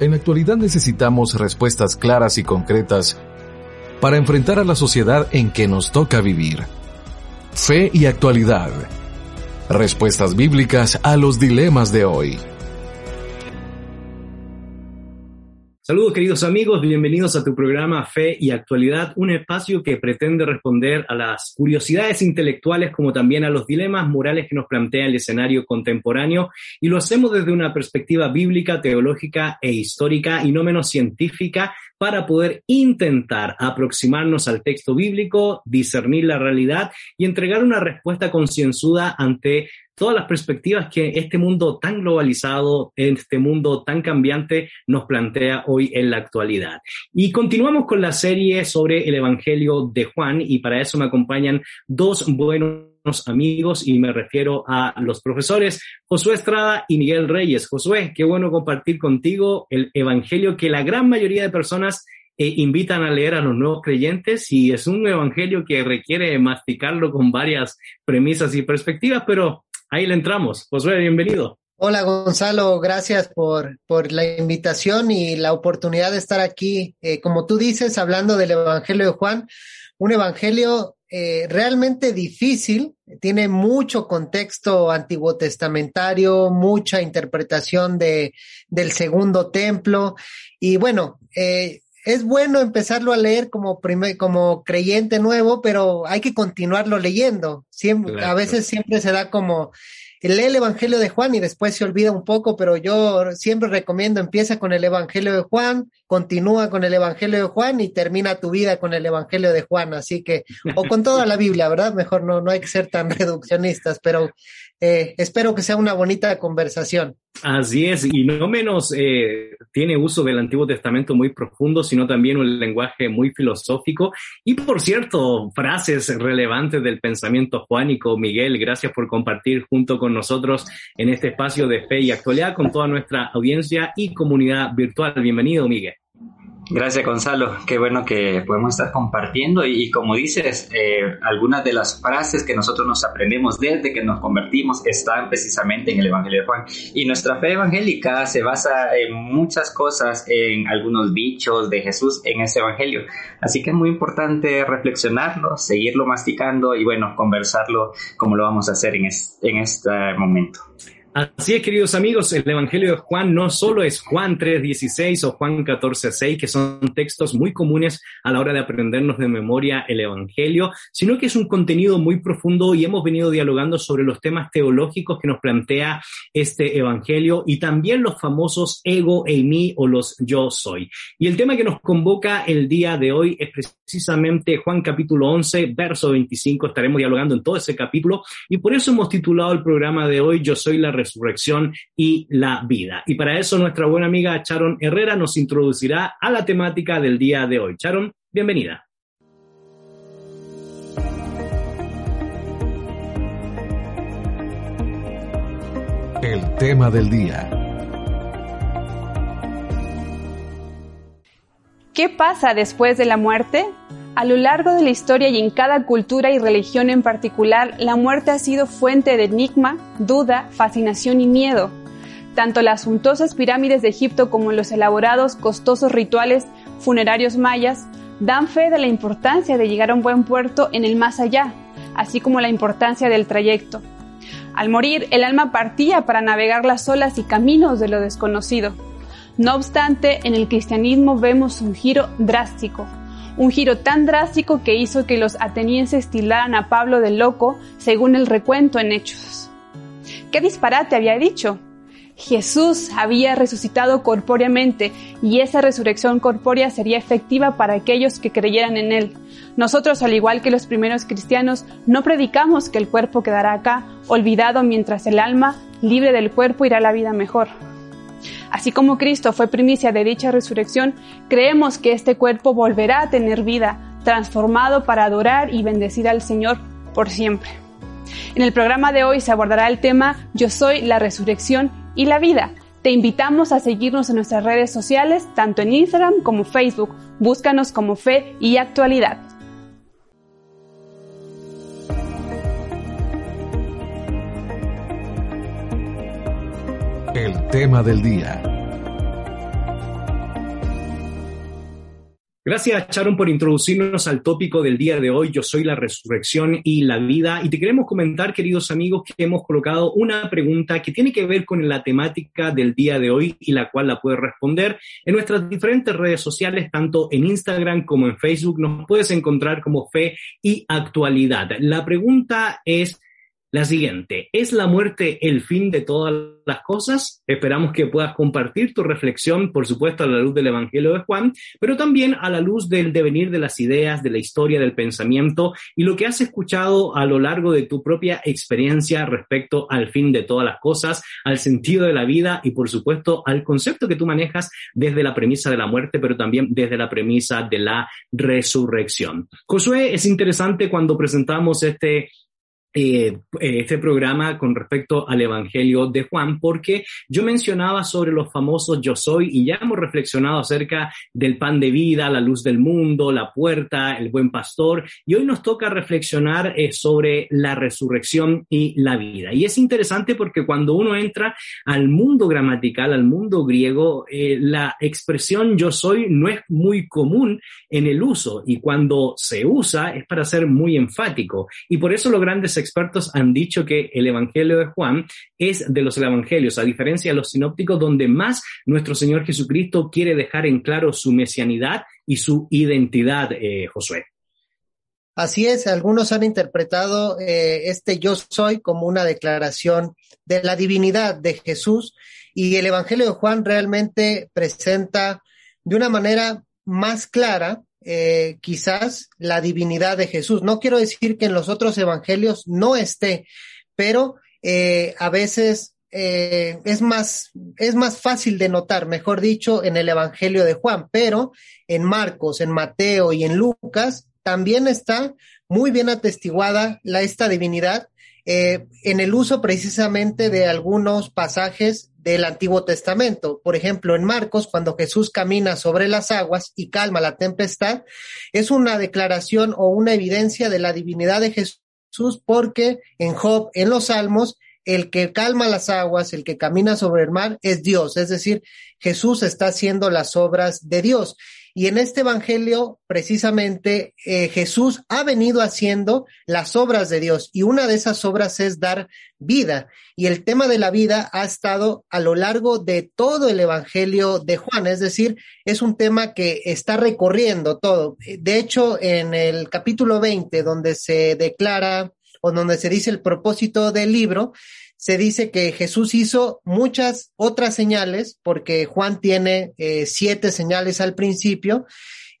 En la actualidad necesitamos respuestas claras y concretas para enfrentar a la sociedad en que nos toca vivir. Fe y actualidad. Respuestas bíblicas a los dilemas de hoy. Saludos queridos amigos, bienvenidos a tu programa Fe y Actualidad, un espacio que pretende responder a las curiosidades intelectuales como también a los dilemas morales que nos plantea el escenario contemporáneo y lo hacemos desde una perspectiva bíblica, teológica e histórica y no menos científica para poder intentar aproximarnos al texto bíblico, discernir la realidad y entregar una respuesta concienzuda ante todas las perspectivas que este mundo tan globalizado, este mundo tan cambiante nos plantea hoy en la actualidad. Y continuamos con la serie sobre el Evangelio de Juan y para eso me acompañan dos buenos amigos y me refiero a los profesores Josué Estrada y Miguel Reyes. Josué, qué bueno compartir contigo el Evangelio que la gran mayoría de personas eh, invitan a leer a los nuevos creyentes y es un Evangelio que requiere masticarlo con varias premisas y perspectivas, pero ahí le entramos. Josué, bienvenido. Hola Gonzalo, gracias por, por la invitación y la oportunidad de estar aquí, eh, como tú dices, hablando del Evangelio de Juan, un Evangelio eh, realmente difícil, tiene mucho contexto antiguo testamentario, mucha interpretación de, del segundo templo y bueno, eh, es bueno empezarlo a leer como, como creyente nuevo, pero hay que continuarlo leyendo. Siempre, A veces siempre se da como lee el Evangelio de Juan y después se olvida un poco, pero yo siempre recomiendo, empieza con el Evangelio de Juan, continúa con el Evangelio de Juan y termina tu vida con el Evangelio de Juan. Así que, o con toda la Biblia, ¿verdad? Mejor no, no hay que ser tan reduccionistas, pero eh, espero que sea una bonita conversación. Así es, y no menos eh, tiene uso del Antiguo Testamento muy profundo, sino también un lenguaje muy filosófico. Y por cierto, frases relevantes del pensamiento juánico. Miguel, gracias por compartir junto con nosotros en este espacio de fe y actualidad con toda nuestra audiencia y comunidad virtual. Bienvenido, Miguel. Gracias, Gonzalo. Qué bueno que podemos estar compartiendo y, como dices, eh, algunas de las frases que nosotros nos aprendemos desde que nos convertimos están precisamente en el Evangelio de Juan. Y nuestra fe evangélica se basa en muchas cosas, en algunos dichos de Jesús en ese Evangelio. Así que es muy importante reflexionarlo, seguirlo masticando y, bueno, conversarlo como lo vamos a hacer en, en este momento. Así es, queridos amigos, el Evangelio de Juan no solo es Juan 3.16 o Juan 14.6, que son textos muy comunes a la hora de aprendernos de memoria el Evangelio, sino que es un contenido muy profundo y hemos venido dialogando sobre los temas teológicos que nos plantea este Evangelio y también los famosos ego e mí o los yo soy. Y el tema que nos convoca el día de hoy es precisamente Juan capítulo 11, verso 25. Estaremos dialogando en todo ese capítulo y por eso hemos titulado el programa de hoy Yo soy la resurrección y la vida. Y para eso nuestra buena amiga Sharon Herrera nos introducirá a la temática del día de hoy. Sharon, bienvenida. El tema del día. ¿Qué pasa después de la muerte? A lo largo de la historia y en cada cultura y religión en particular, la muerte ha sido fuente de enigma, duda, fascinación y miedo. Tanto las suntuosas pirámides de Egipto como los elaborados, costosos rituales funerarios mayas dan fe de la importancia de llegar a un buen puerto en el más allá, así como la importancia del trayecto. Al morir, el alma partía para navegar las olas y caminos de lo desconocido. No obstante, en el cristianismo vemos un giro drástico, un giro tan drástico que hizo que los atenienses tildaran a Pablo de loco, según el recuento en Hechos. ¿Qué disparate había dicho? Jesús había resucitado corpóreamente y esa resurrección corpórea sería efectiva para aquellos que creyeran en Él. Nosotros, al igual que los primeros cristianos, no predicamos que el cuerpo quedará acá, olvidado mientras el alma libre del cuerpo, irá a la vida mejor. Así como Cristo fue primicia de dicha resurrección, creemos que este cuerpo volverá a tener vida, transformado para adorar y bendecir al Señor por siempre. En el programa de hoy se abordará el tema Yo soy la resurrección y la vida. Te invitamos a seguirnos en nuestras redes sociales, tanto en Instagram como Facebook. Búscanos como Fe y Actualidad. El tema del día. Gracias, Sharon, por introducirnos al tópico del día de hoy. Yo soy la resurrección y la vida. Y te queremos comentar, queridos amigos, que hemos colocado una pregunta que tiene que ver con la temática del día de hoy y la cual la puedes responder en nuestras diferentes redes sociales, tanto en Instagram como en Facebook. Nos puedes encontrar como fe y actualidad. La pregunta es, la siguiente, ¿es la muerte el fin de todas las cosas? Esperamos que puedas compartir tu reflexión, por supuesto, a la luz del Evangelio de Juan, pero también a la luz del devenir de las ideas, de la historia, del pensamiento y lo que has escuchado a lo largo de tu propia experiencia respecto al fin de todas las cosas, al sentido de la vida y, por supuesto, al concepto que tú manejas desde la premisa de la muerte, pero también desde la premisa de la resurrección. Josué, es interesante cuando presentamos este eh, este programa con respecto al Evangelio de Juan, porque yo mencionaba sobre los famosos yo soy y ya hemos reflexionado acerca del pan de vida, la luz del mundo, la puerta, el buen pastor, y hoy nos toca reflexionar eh, sobre la resurrección y la vida. Y es interesante porque cuando uno entra al mundo gramatical, al mundo griego, eh, la expresión yo soy no es muy común en el uso y cuando se usa es para ser muy enfático. Y por eso los grandes expertos han dicho que el Evangelio de Juan es de los evangelios, a diferencia de los sinópticos, donde más nuestro Señor Jesucristo quiere dejar en claro su mesianidad y su identidad, eh, Josué. Así es, algunos han interpretado eh, este yo soy como una declaración de la divinidad de Jesús y el Evangelio de Juan realmente presenta de una manera más clara eh, quizás la divinidad de Jesús. No quiero decir que en los otros evangelios no esté, pero eh, a veces eh, es, más, es más fácil de notar, mejor dicho, en el evangelio de Juan, pero en Marcos, en Mateo y en Lucas también está muy bien atestiguada la, esta divinidad en el uso precisamente de algunos pasajes del Antiguo Testamento. Por ejemplo, en Marcos, cuando Jesús camina sobre las aguas y calma la tempestad, es una declaración o una evidencia de la divinidad de Jesús porque en Job, en los Salmos, el que calma las aguas, el que camina sobre el mar, es Dios. Es decir, Jesús está haciendo las obras de Dios. Y en este Evangelio, precisamente, eh, Jesús ha venido haciendo las obras de Dios y una de esas obras es dar vida. Y el tema de la vida ha estado a lo largo de todo el Evangelio de Juan, es decir, es un tema que está recorriendo todo. De hecho, en el capítulo 20, donde se declara o donde se dice el propósito del libro, se dice que Jesús hizo muchas otras señales, porque Juan tiene eh, siete señales al principio,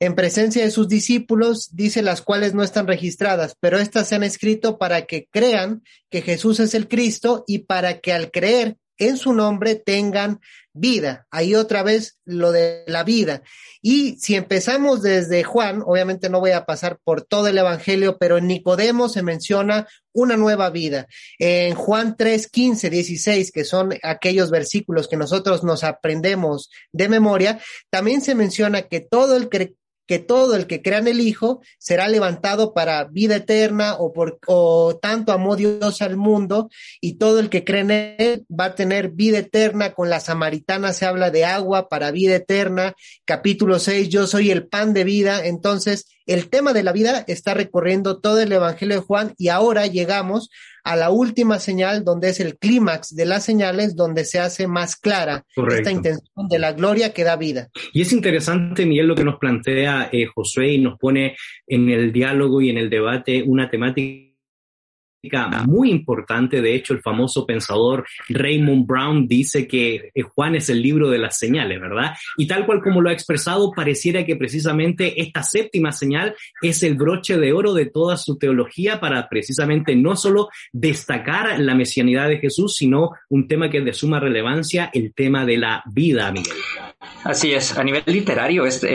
en presencia de sus discípulos, dice las cuales no están registradas, pero estas se han escrito para que crean que Jesús es el Cristo y para que al creer en su nombre tengan vida. Ahí otra vez lo de la vida. Y si empezamos desde Juan, obviamente no voy a pasar por todo el Evangelio, pero en Nicodemo se menciona una nueva vida. En Juan 3, 15, 16, que son aquellos versículos que nosotros nos aprendemos de memoria, también se menciona que todo el que todo el que crea en el Hijo será levantado para vida eterna o, por, o tanto amó Dios al mundo y todo el que cree en él va a tener vida eterna. Con la samaritana se habla de agua para vida eterna. Capítulo 6, yo soy el pan de vida. Entonces, el tema de la vida está recorriendo todo el Evangelio de Juan y ahora llegamos a la última señal, donde es el clímax de las señales, donde se hace más clara esta intención de la gloria que da vida. Y es interesante, Miguel, lo que nos plantea eh, Josué y nos pone en el diálogo y en el debate una temática muy importante. De hecho, el famoso pensador Raymond Brown dice que eh, Juan es el libro de las señales, ¿verdad? Y tal cual como lo ha expresado, pareciera que precisamente esta séptima señal es el broche de oro de toda su teología para precisamente no solo destacar la mesianidad de Jesús, sino un tema que es de suma relevancia, el tema de la vida, Miguel. Así es, a nivel literario, este,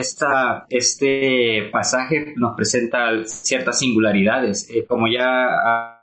este pasaje nos presenta ciertas singularidades. Eh, como ya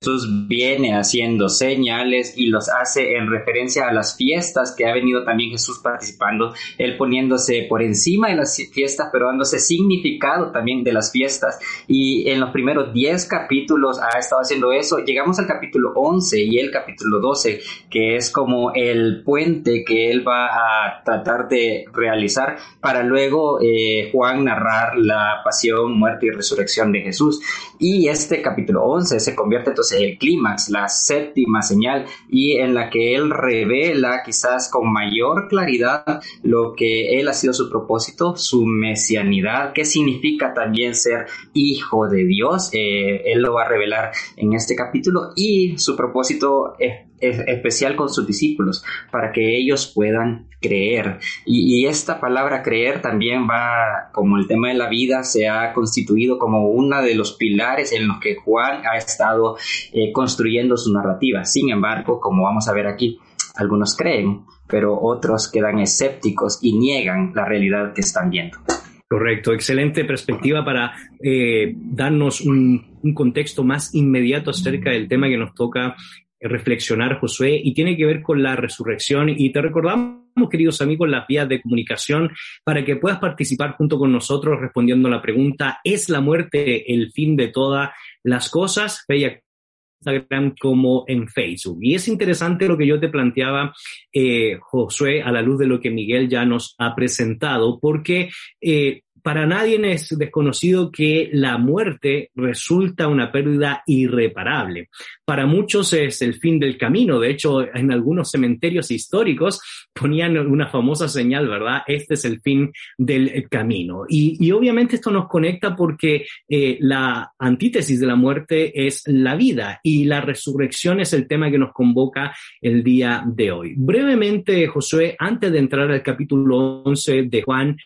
Jesús viene haciendo señales y los hace en referencia a las fiestas que ha venido también Jesús participando, él poniéndose por encima de las fiestas, pero dándose significado también de las fiestas. Y en los primeros 10 capítulos ha estado haciendo eso. Llegamos al capítulo 11 y el capítulo 12, que es como el puente que él va a tratar de realizar para luego eh, Juan narrar la pasión, muerte y resurrección de Jesús. Y este capítulo 11 se convierte entonces el clímax, la séptima señal, y en la que él revela quizás con mayor claridad lo que él ha sido su propósito, su mesianidad, qué significa también ser hijo de Dios. Eh, él lo va a revelar en este capítulo y su propósito es especial con sus discípulos para que ellos puedan creer. Y, esta palabra creer también va, como el tema de la vida, se ha constituido como uno de los pilares en los que Juan ha estado eh, construyendo su narrativa. Sin embargo, como vamos a ver aquí, algunos creen, pero otros quedan escépticos y niegan la realidad que están viendo. Correcto, excelente perspectiva para eh, darnos un, un, contexto más inmediato acerca del tema que nos toca reflexionar, Josué, y tiene que ver con la resurrección. Y te recordamos, queridos amigos, las vías de comunicación para que puedas participar junto con nosotros respondiendo la pregunta, ¿es la muerte el fin de todas las cosas? Instagram como en Facebook. Y es interesante lo que yo te planteaba, eh, Josué, a la luz de lo que Miguel ya nos ha presentado, porque eh, para nadie es desconocido que la muerte resulta una pérdida irreparable. Para muchos es el fin del camino. De hecho, en algunos cementerios históricos ponían una famosa señal, ¿verdad? Este es el fin del camino. Y, obviamente esto nos conecta porque eh, la antítesis de la muerte es la vida y la resurrección es el tema que nos convoca el día de hoy. Brevemente, Josué, antes de entrar al capítulo 11 de Juan,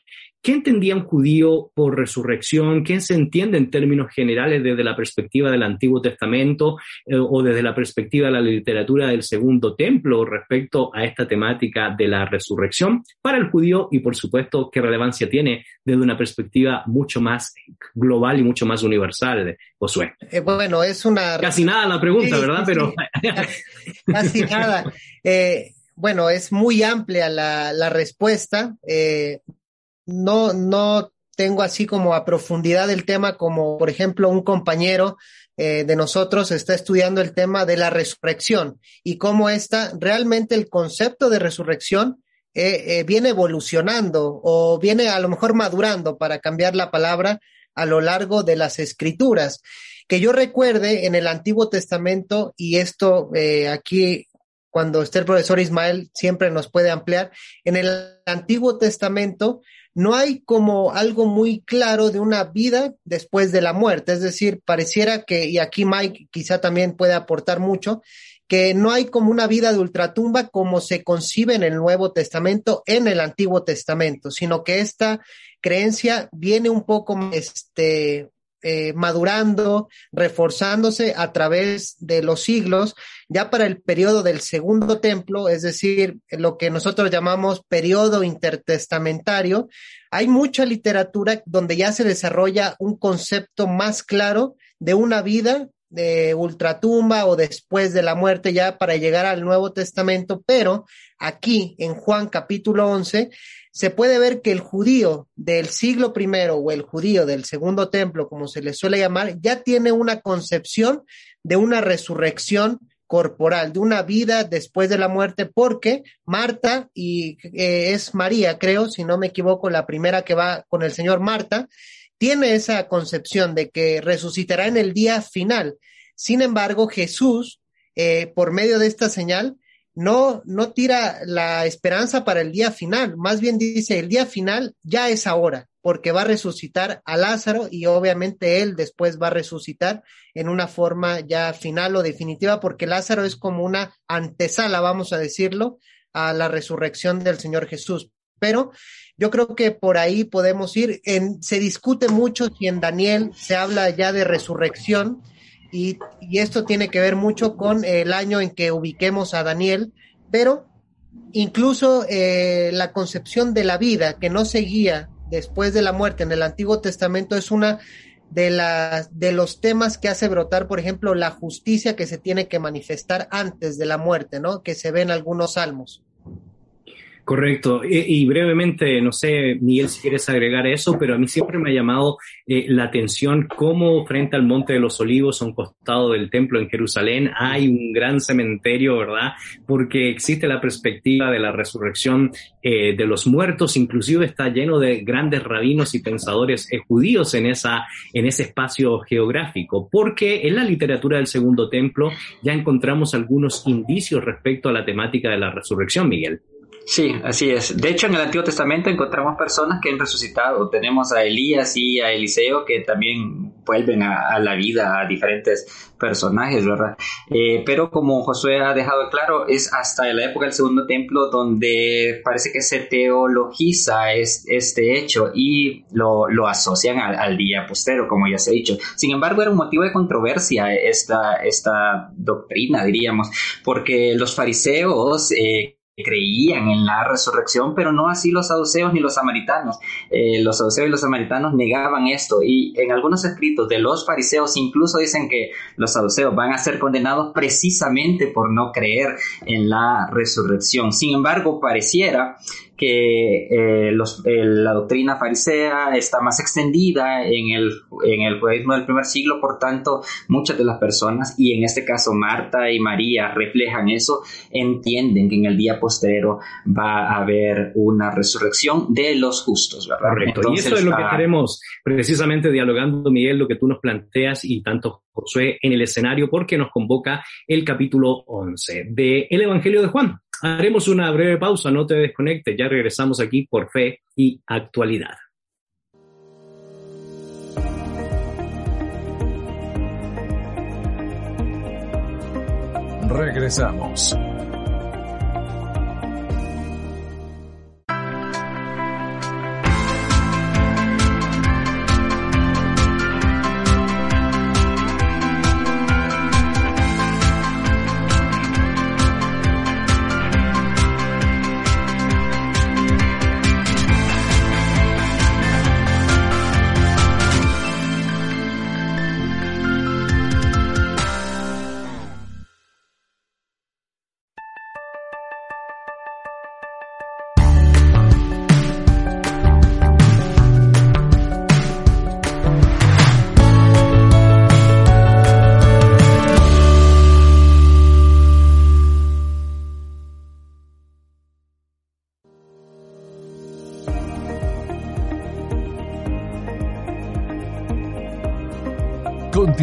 ¿Qué entendía un judío por resurrección? ¿Qué se entiende en términos generales desde la perspectiva del Antiguo Testamento eh, o desde la perspectiva de la literatura del Segundo Templo respecto a esta temática de la resurrección para el judío y, por supuesto, qué relevancia tiene desde una perspectiva mucho más global y mucho más universal, Josué? Eh, bueno, es una... Casi nada la pregunta, ¿verdad? Pero... Casi nada. Eh, bueno, es muy amplia la, la respuesta no, no tengo así como a profundidad el tema como, por ejemplo, un compañero eh, de nosotros está estudiando el tema de la resurrección y cómo está realmente el concepto de resurrección eh, eh, viene evolucionando o viene a lo mejor madurando para cambiar la palabra a lo largo de las escrituras. Que yo recuerde en el Antiguo Testamento, y esto aquí cuando esté el profesor Ismael siempre nos puede ampliar, en el Antiguo Testamento no hay como algo muy claro de una vida después de la muerte. Es decir, pareciera que, y aquí Mike quizá también puede aportar mucho, que no hay como una vida de ultratumba como se concibe en el Nuevo Testamento, en el Antiguo Testamento, sino que esta creencia viene un poco este, eh, madurando, reforzándose a través de los siglos, ya para el periodo del segundo templo, es decir, lo que nosotros llamamos periodo intertestamentario, hay mucha literatura donde ya se desarrolla un concepto más claro de una vida de ultratumba o después de la muerte ya para llegar al Nuevo Testamento, pero aquí en Juan capítulo 11 se puede ver que el judío del siglo primero o el judío del segundo templo, como se le suele llamar, ya tiene una concepción de una resurrección corporal, de una vida después de la muerte, porque Marta, y eh, es María, creo, si no me equivoco, la primera que va con el Señor Marta, tiene esa concepción de que resucitará en el día final. Sin embargo, Jesús, eh, por medio de esta señal, no, no tira la esperanza para el día final, más bien dice, el día final ya es ahora, porque va a resucitar a Lázaro y obviamente él después va a resucitar en una forma ya final o definitiva, porque Lázaro es como una antesala, vamos a decirlo, a la resurrección del Señor Jesús. Pero yo creo que por ahí podemos ir. En, se discute mucho si en Daniel se habla ya de resurrección, y, esto tiene que ver mucho con el año en que ubiquemos a Daniel, pero incluso eh, la concepción de la vida que no seguía después de la muerte en el Antiguo Testamento es una de, de los temas que hace brotar, por ejemplo, la justicia que se tiene que manifestar antes de la muerte, ¿no? Que se ve en algunos salmos. Correcto. Y, brevemente, no sé, Miguel, si quieres agregar eso, pero a mí siempre me ha llamado eh, la atención cómo frente al Monte de los Olivos, a un costado del templo en Jerusalén, hay un gran cementerio, ¿verdad? Porque existe la perspectiva de la resurrección eh, de los muertos, inclusive está lleno de grandes rabinos y pensadores eh, judíos en, esa, en ese espacio geográfico, porque en la literatura del Segundo Templo ya encontramos algunos indicios respecto a la temática de la resurrección, Miguel. Sí, así es. De hecho, en el Antiguo Testamento encontramos personas que han resucitado. Tenemos a Elías y a Eliseo que también vuelven a, la vida a diferentes personajes, ¿verdad? Eh, pero como Josué ha dejado claro, es hasta la época del Segundo Templo donde parece que se teologiza este hecho y lo, asocian al, día postero, como ya se ha dicho. Sin embargo, era un motivo de controversia esta, esta doctrina, diríamos, porque los fariseos... Eh, creían en la resurrección, pero no así los saduceos ni los samaritanos. Eh, los saduceos y los samaritanos negaban esto y en algunos escritos de los fariseos incluso dicen que los saduceos van a ser condenados precisamente por no creer en la resurrección. Sin embargo, pareciera que eh, la doctrina farisea está más extendida en el, en el judaísmo del primer siglo, por tanto, muchas de las personas, y en este caso Marta y María reflejan eso, entienden que en el día posterior va a haber una resurrección de los justos, ¿verdad? Correcto. y eso es lo que queremos precisamente dialogando, Miguel, lo que tú nos planteas y tanto Josué en el escenario, porque nos convoca el capítulo 11 del el Evangelio de Juan. Haremos una breve pausa, no te desconectes, ya regresamos aquí por fe y actualidad. Regresamos.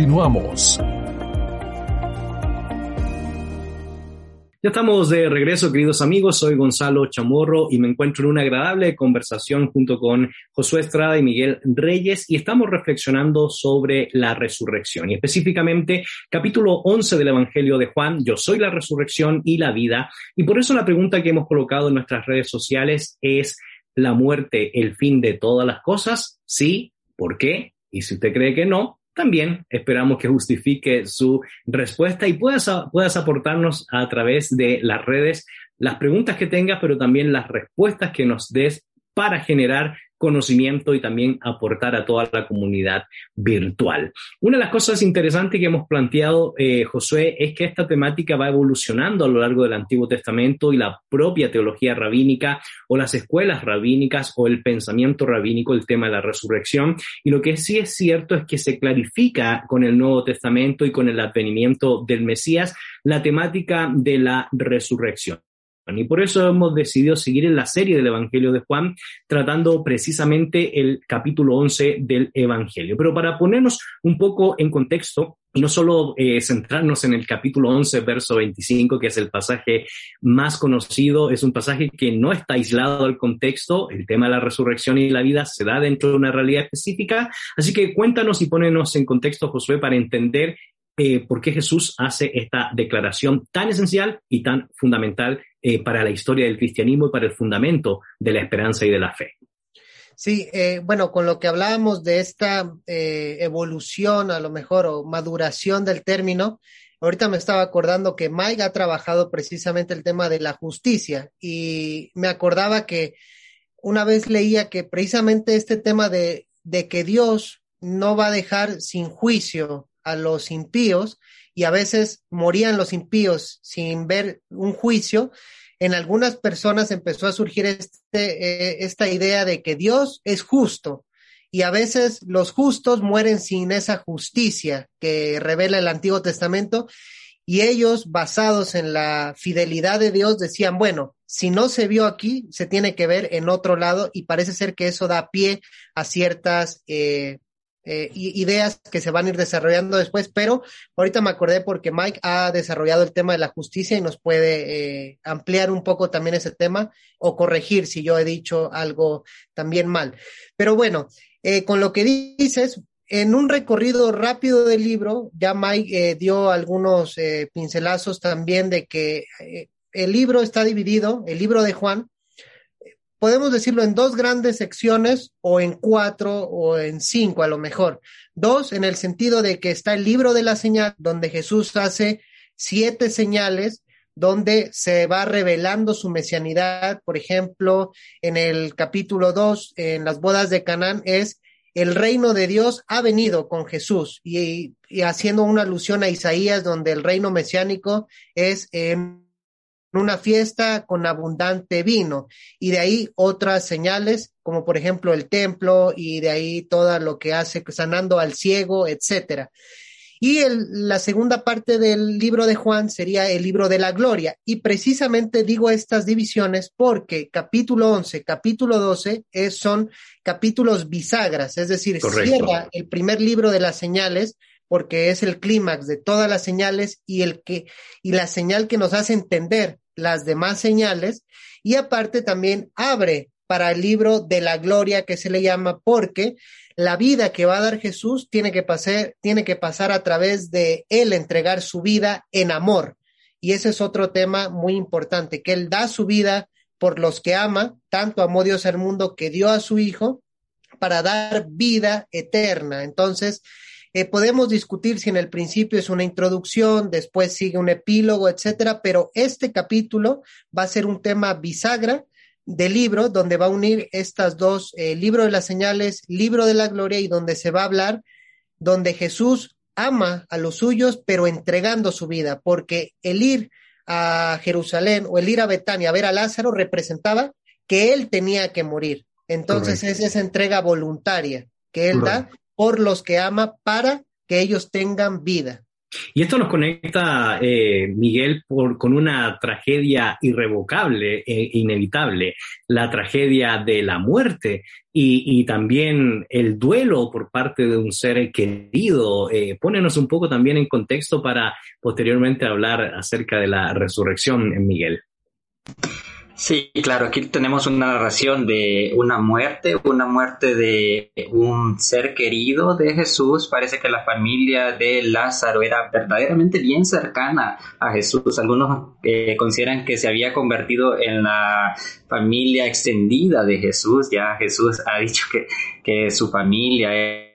Continuamos. Ya estamos de regreso, queridos amigos. Soy Gonzalo Chamorro y me encuentro en una agradable conversación junto con Josué Estrada y Miguel Reyes y estamos reflexionando sobre la resurrección y específicamente capítulo 11 del Evangelio de Juan, Yo soy la resurrección y la vida. Y por eso la pregunta que hemos colocado en nuestras redes sociales es, ¿la muerte el fin de todas las cosas? Sí, ¿por qué? Y si usted cree que no, también esperamos que justifique su respuesta y puedas, puedas aportarnos a través de las redes las preguntas que tengas, pero también las respuestas que nos des para generar conocimiento y también aportar a toda la comunidad virtual. Una de las cosas interesantes que hemos planteado, eh, Josué, es que esta temática va evolucionando a lo largo del Antiguo Testamento y la propia teología rabínica o las escuelas rabínicas o el pensamiento rabínico, el tema de la resurrección. Y lo que sí es cierto es que se clarifica con el Nuevo Testamento y con el advenimiento del Mesías la temática de la resurrección. Y por eso hemos decidido seguir en la serie del Evangelio de Juan, tratando precisamente el capítulo 11 del Evangelio. Pero para ponernos un poco en contexto, y no solo eh, centrarnos en el capítulo 11, verso 25, que es el pasaje más conocido, es un pasaje que no está aislado del contexto, el tema de la resurrección y la vida se da dentro de una realidad específica, así que cuéntanos y ponenos en contexto, Josué, para entender eh, por qué Jesús hace esta declaración tan esencial y tan fundamental eh, para la historia del cristianismo y para el fundamento de la esperanza y de la fe. Sí, eh, bueno, con lo que hablábamos de esta eh, evolución, a lo mejor, o maduración del término, ahorita me estaba acordando que Mike ha trabajado precisamente el tema de la justicia y me acordaba que una vez leía que precisamente este tema de, de que Dios no va a dejar sin juicio a los impíos y a veces morían los impíos sin ver un juicio, en algunas personas empezó a surgir este, eh, esta idea de que Dios es justo y a veces los justos mueren sin esa justicia que revela el Antiguo Testamento y ellos, basados en la fidelidad de Dios, decían, bueno, si no se vio aquí, se tiene que ver en otro lado y parece ser que eso da pie a ciertas eh, eh, ideas que se van a ir desarrollando después, pero ahorita me acordé porque Mike ha desarrollado el tema de la justicia y nos puede eh, ampliar un poco también ese tema o corregir si yo he dicho algo también mal. Pero bueno, eh, con lo que dices, en un recorrido rápido del libro, ya Mike dio algunos pincelazos también de que el libro está dividido, el libro de Juan, podemos decirlo en dos grandes secciones o en cuatro o en cinco a lo mejor. Dos, en el sentido de que está el libro de la señal, donde Jesús hace siete señales donde se va revelando su mesianidad. Por ejemplo, en el capítulo dos, en las bodas de Canaán, es el reino de Dios ha venido con Jesús y, haciendo una alusión a Isaías, donde el reino mesiánico es en una fiesta con abundante vino. Y de ahí otras señales, como por ejemplo el templo y de ahí todo lo que hace sanando al ciego, etcétera. Y la segunda parte del libro de Juan sería el libro de la gloria. Y precisamente digo estas divisiones porque capítulo 11, capítulo 12 es, son capítulos bisagras, es decir, cierra el primer libro de las señales porque es el clímax de todas las señales y el que y la señal que nos hace entender las demás señales. Y aparte también abre para el libro de la gloria que se le llama porque la vida que va a dar Jesús tiene que pasar tiene que pasar a través de él entregar su vida en amor. Y ese es otro tema muy importante que él da su vida por los que ama tanto amó Dios al mundo que dio a su hijo para dar vida eterna. Entonces eh, podemos discutir si en el principio es una introducción, después sigue un epílogo, etcétera, pero este capítulo va a ser un tema bisagra del libro donde va a unir estas dos, eh, libro de las señales, libro de la gloria y donde se va a hablar, donde Jesús ama a los suyos, pero entregando su vida, porque el ir a Jerusalén o el ir a Betania a ver a Lázaro representaba que él tenía que morir. Entonces es esa entrega voluntaria que él da por los que ama para que ellos tengan vida. Y esto nos conecta, eh, Miguel, con una tragedia irrevocable e inevitable, la tragedia de la muerte y, también el duelo por parte de un ser querido. Eh, pónenos un poco también en contexto para posteriormente hablar acerca de la resurrección, Miguel. Sí, claro, aquí tenemos una narración de una muerte, una muerte de un ser querido de Jesús. Parece que la familia de Lázaro era verdaderamente bien cercana a Jesús. Algunos eh, consideran que se había convertido en la familia extendida de Jesús. Ya Jesús ha dicho que, que su familia es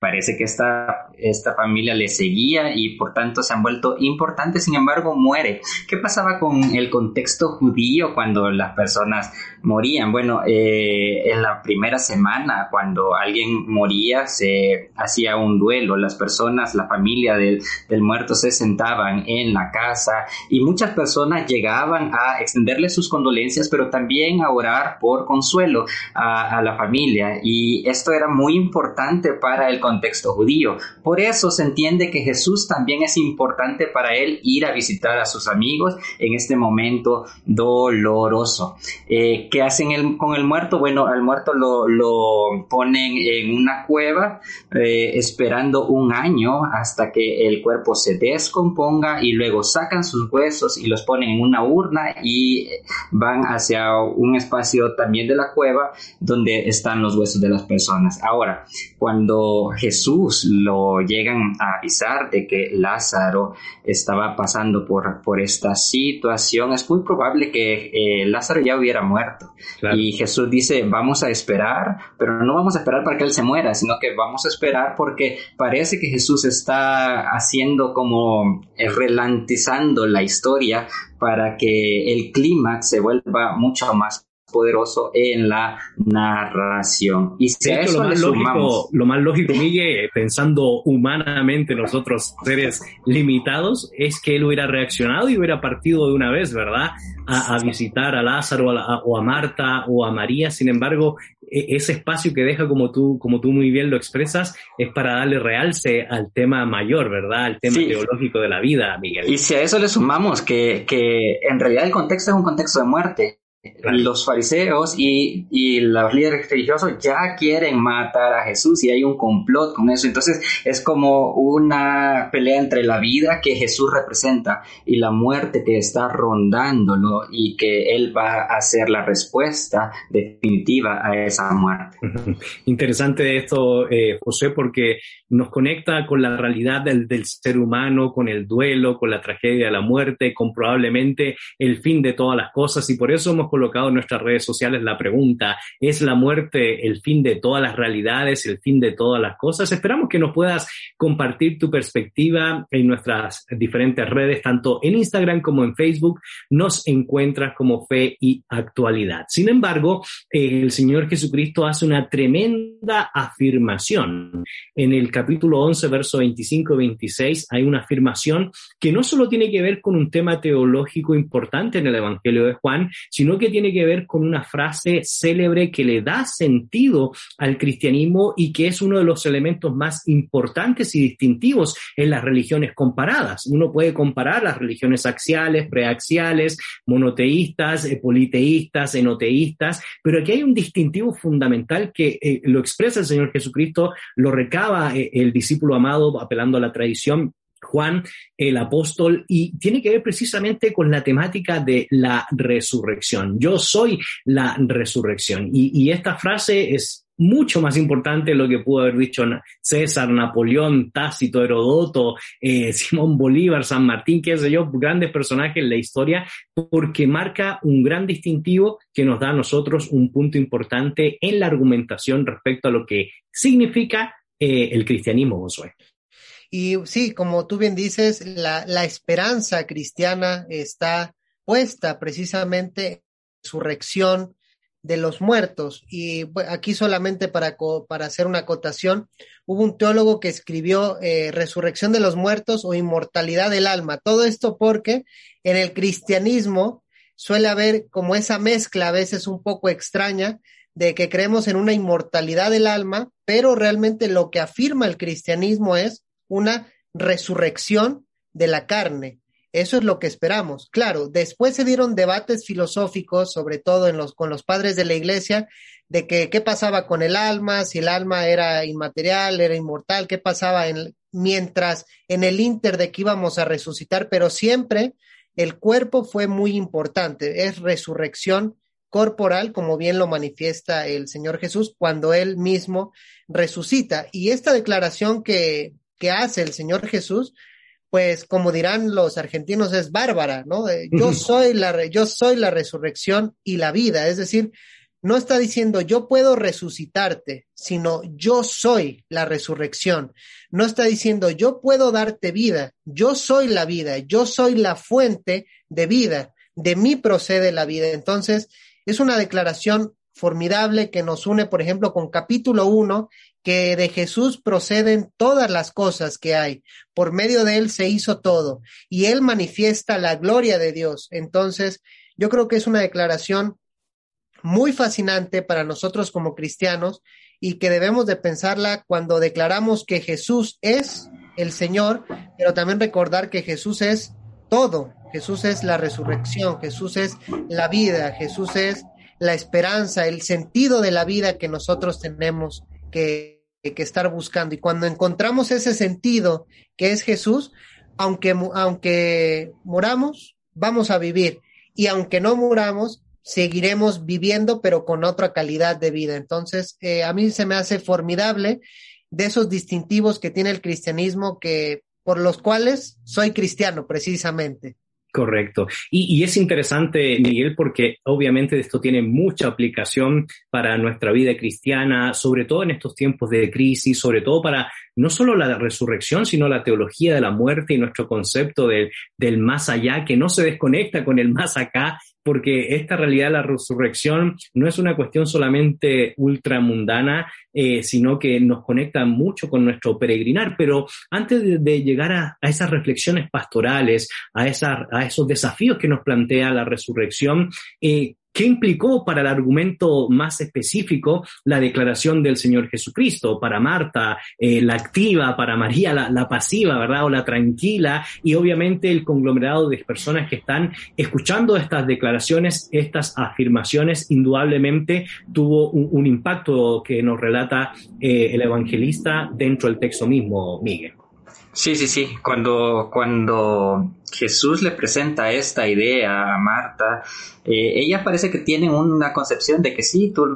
Parece que esta, esta familia le seguía y por tanto se han vuelto importantes, sin embargo muere. ¿Qué pasaba con el contexto judío cuando las personas morían? Bueno, eh, en la primera semana, cuando alguien moría, se hacía un duelo. Las personas, la familia del, del muerto se sentaban en la casa y muchas personas llegaban a extenderle sus condolencias, pero también a orar por consuelo a, a la familia. Y esto era muy importante para el contexto judío, por eso se entiende que Jesús también es importante para él ir a visitar a sus amigos en este momento doloroso. Eh, ¿Qué hacen con el muerto? Bueno, al muerto lo, lo ponen en una cueva eh, esperando un año hasta que el cuerpo se descomponga y luego sacan sus huesos y los ponen en una urna y van hacia un espacio también de la cueva donde están los huesos de las personas. Ahora, cuando Jesús lo llegan a avisar de que Lázaro estaba pasando por, por esta situación, es muy probable que eh, Lázaro ya hubiera muerto. Y Jesús dice, vamos a esperar, pero no vamos a esperar para que él se muera, sino que vamos a esperar porque parece que Jesús está haciendo como eh, relantizando la historia para que el clímax se vuelva mucho más poderoso en la narración. Y si eso lo más, lógico, lo más lógico, Miguel, pensando humanamente nosotros seres limitados, es que él hubiera reaccionado y hubiera partido de una vez, ¿verdad? A, visitar a Lázaro o a Marta o a María. Sin embargo, e, ese espacio que deja, como tú, como tú muy bien lo expresas, es para darle realce al tema mayor, ¿verdad? Al tema teológico de la vida, Miguel. Y si a eso le sumamos que, que en realidad el contexto es un contexto de muerte, los fariseos y, y, los líderes religiosos ya quieren matar a Jesús y hay un complot con eso. Entonces es como una pelea entre la vida que Jesús representa y la muerte que está rondándolo y que él va a ser la respuesta definitiva a esa muerte. Interesante esto, eh, José, porque nos conecta con la realidad del, del ser humano, con el duelo, con la tragedia de la muerte, con probablemente el fin de todas las cosas y por eso hemos colocado en nuestras redes sociales la pregunta, ¿es la muerte el fin de todas las realidades, el fin de todas las cosas? Esperamos que nos puedas compartir tu perspectiva en nuestras diferentes redes, tanto en Instagram como en Facebook. Nos encuentras como fe y actualidad. Sin embargo, el Señor Jesucristo hace una tremenda afirmación. En el capítulo 11, verso 25 y 26, hay una afirmación que no solo tiene que ver con un tema teológico importante en el Evangelio de Juan, sino que tiene que ver con una frase célebre que le da sentido al cristianismo y que es uno de los elementos más importantes y distintivos en las religiones comparadas. Uno puede comparar las religiones axiales, preaxiales, monoteístas, eh, politeístas, enoteístas, pero aquí hay un distintivo fundamental que eh, lo expresa el Señor Jesucristo, lo recaba eh, el discípulo amado apelando a la tradición Juan el apóstol y tiene que ver precisamente con la temática de la resurrección. Yo soy la resurrección y, esta frase es mucho más importante lo que pudo haber dicho César, Napoleón, Tácito, Herodoto, eh, Simón Bolívar, San Martín, qué sé yo, grandes personajes en la historia, porque marca un gran distintivo que nos da a nosotros un punto importante en la argumentación respecto a lo que significa eh, el cristianismo, Josué. Y sí, como tú bien dices, la, la esperanza cristiana está puesta precisamente en la resurrección de los muertos. Y aquí solamente para, para hacer una acotación, hubo un teólogo que escribió eh, Resurrección de los muertos o Inmortalidad del alma. Todo esto porque en el cristianismo suele haber como esa mezcla a veces un poco extraña de que creemos en una inmortalidad del alma, pero realmente lo que afirma el cristianismo es una resurrección de la carne. Eso es lo que esperamos. Claro, después se dieron debates filosóficos, sobre todo en los, con los padres de la iglesia, de que qué pasaba con el alma, si el alma era inmaterial, era inmortal, qué pasaba en, mientras en el inter de que íbamos a resucitar, pero siempre el cuerpo fue muy importante, es resurrección corporal, como bien lo manifiesta el Señor Jesús cuando él mismo resucita. Y esta declaración que, que hace el Señor Jesús, pues como dirán los argentinos, es bárbara, ¿no? Yo soy la, yo soy la resurrección y la vida, es decir, no está diciendo yo puedo resucitarte, sino yo soy la resurrección. No está diciendo yo puedo darte vida, yo soy la vida, yo soy la fuente de vida, de mí procede la vida. Entonces, es una declaración formidable que nos une, por ejemplo, con capítulo 1 que de Jesús proceden todas las cosas que hay. Por medio de Él se hizo todo y Él manifiesta la gloria de Dios. Entonces, yo creo que es una declaración muy fascinante para nosotros como cristianos y que debemos de pensarla cuando declaramos que Jesús es el Señor, pero también recordar que Jesús es todo. Jesús es la resurrección, Jesús es la vida, Jesús es la esperanza, el sentido de la vida que nosotros tenemos que, estar buscando. Y cuando encontramos ese sentido que es Jesús, aunque, aunque moramos, vamos a vivir. Y aunque no muramos, seguiremos viviendo, pero con otra calidad de vida. Entonces, eh, a mí se me hace formidable de esos distintivos que tiene el cristianismo que por los cuales soy cristiano precisamente. Correcto. Y, es interesante, Miguel, porque obviamente esto tiene mucha aplicación para nuestra vida cristiana, sobre todo en estos tiempos de crisis, sobre todo para no solo la resurrección, sino la teología de la muerte y nuestro concepto del más allá, que no se desconecta con el más acá porque esta realidad de la resurrección no es una cuestión solamente ultramundana, eh, sino que nos conecta mucho con nuestro peregrinar. Pero antes de, llegar a, esas reflexiones pastorales, a, a esos desafíos que nos plantea la resurrección, eh, ¿Qué implicó para el argumento más específico la declaración del Señor Jesucristo? Para Marta, eh, la activa, para María, la, pasiva, ¿verdad? O la tranquila, y obviamente el conglomerado de personas que están escuchando estas declaraciones, estas afirmaciones, indudablemente tuvo un, impacto que nos relata eh, el evangelista dentro del texto mismo, Miguel. Sí, sí, sí. Cuando, cuando Jesús le presenta esta idea a Marta, eh, ella parece que tiene una concepción de que sí, tú,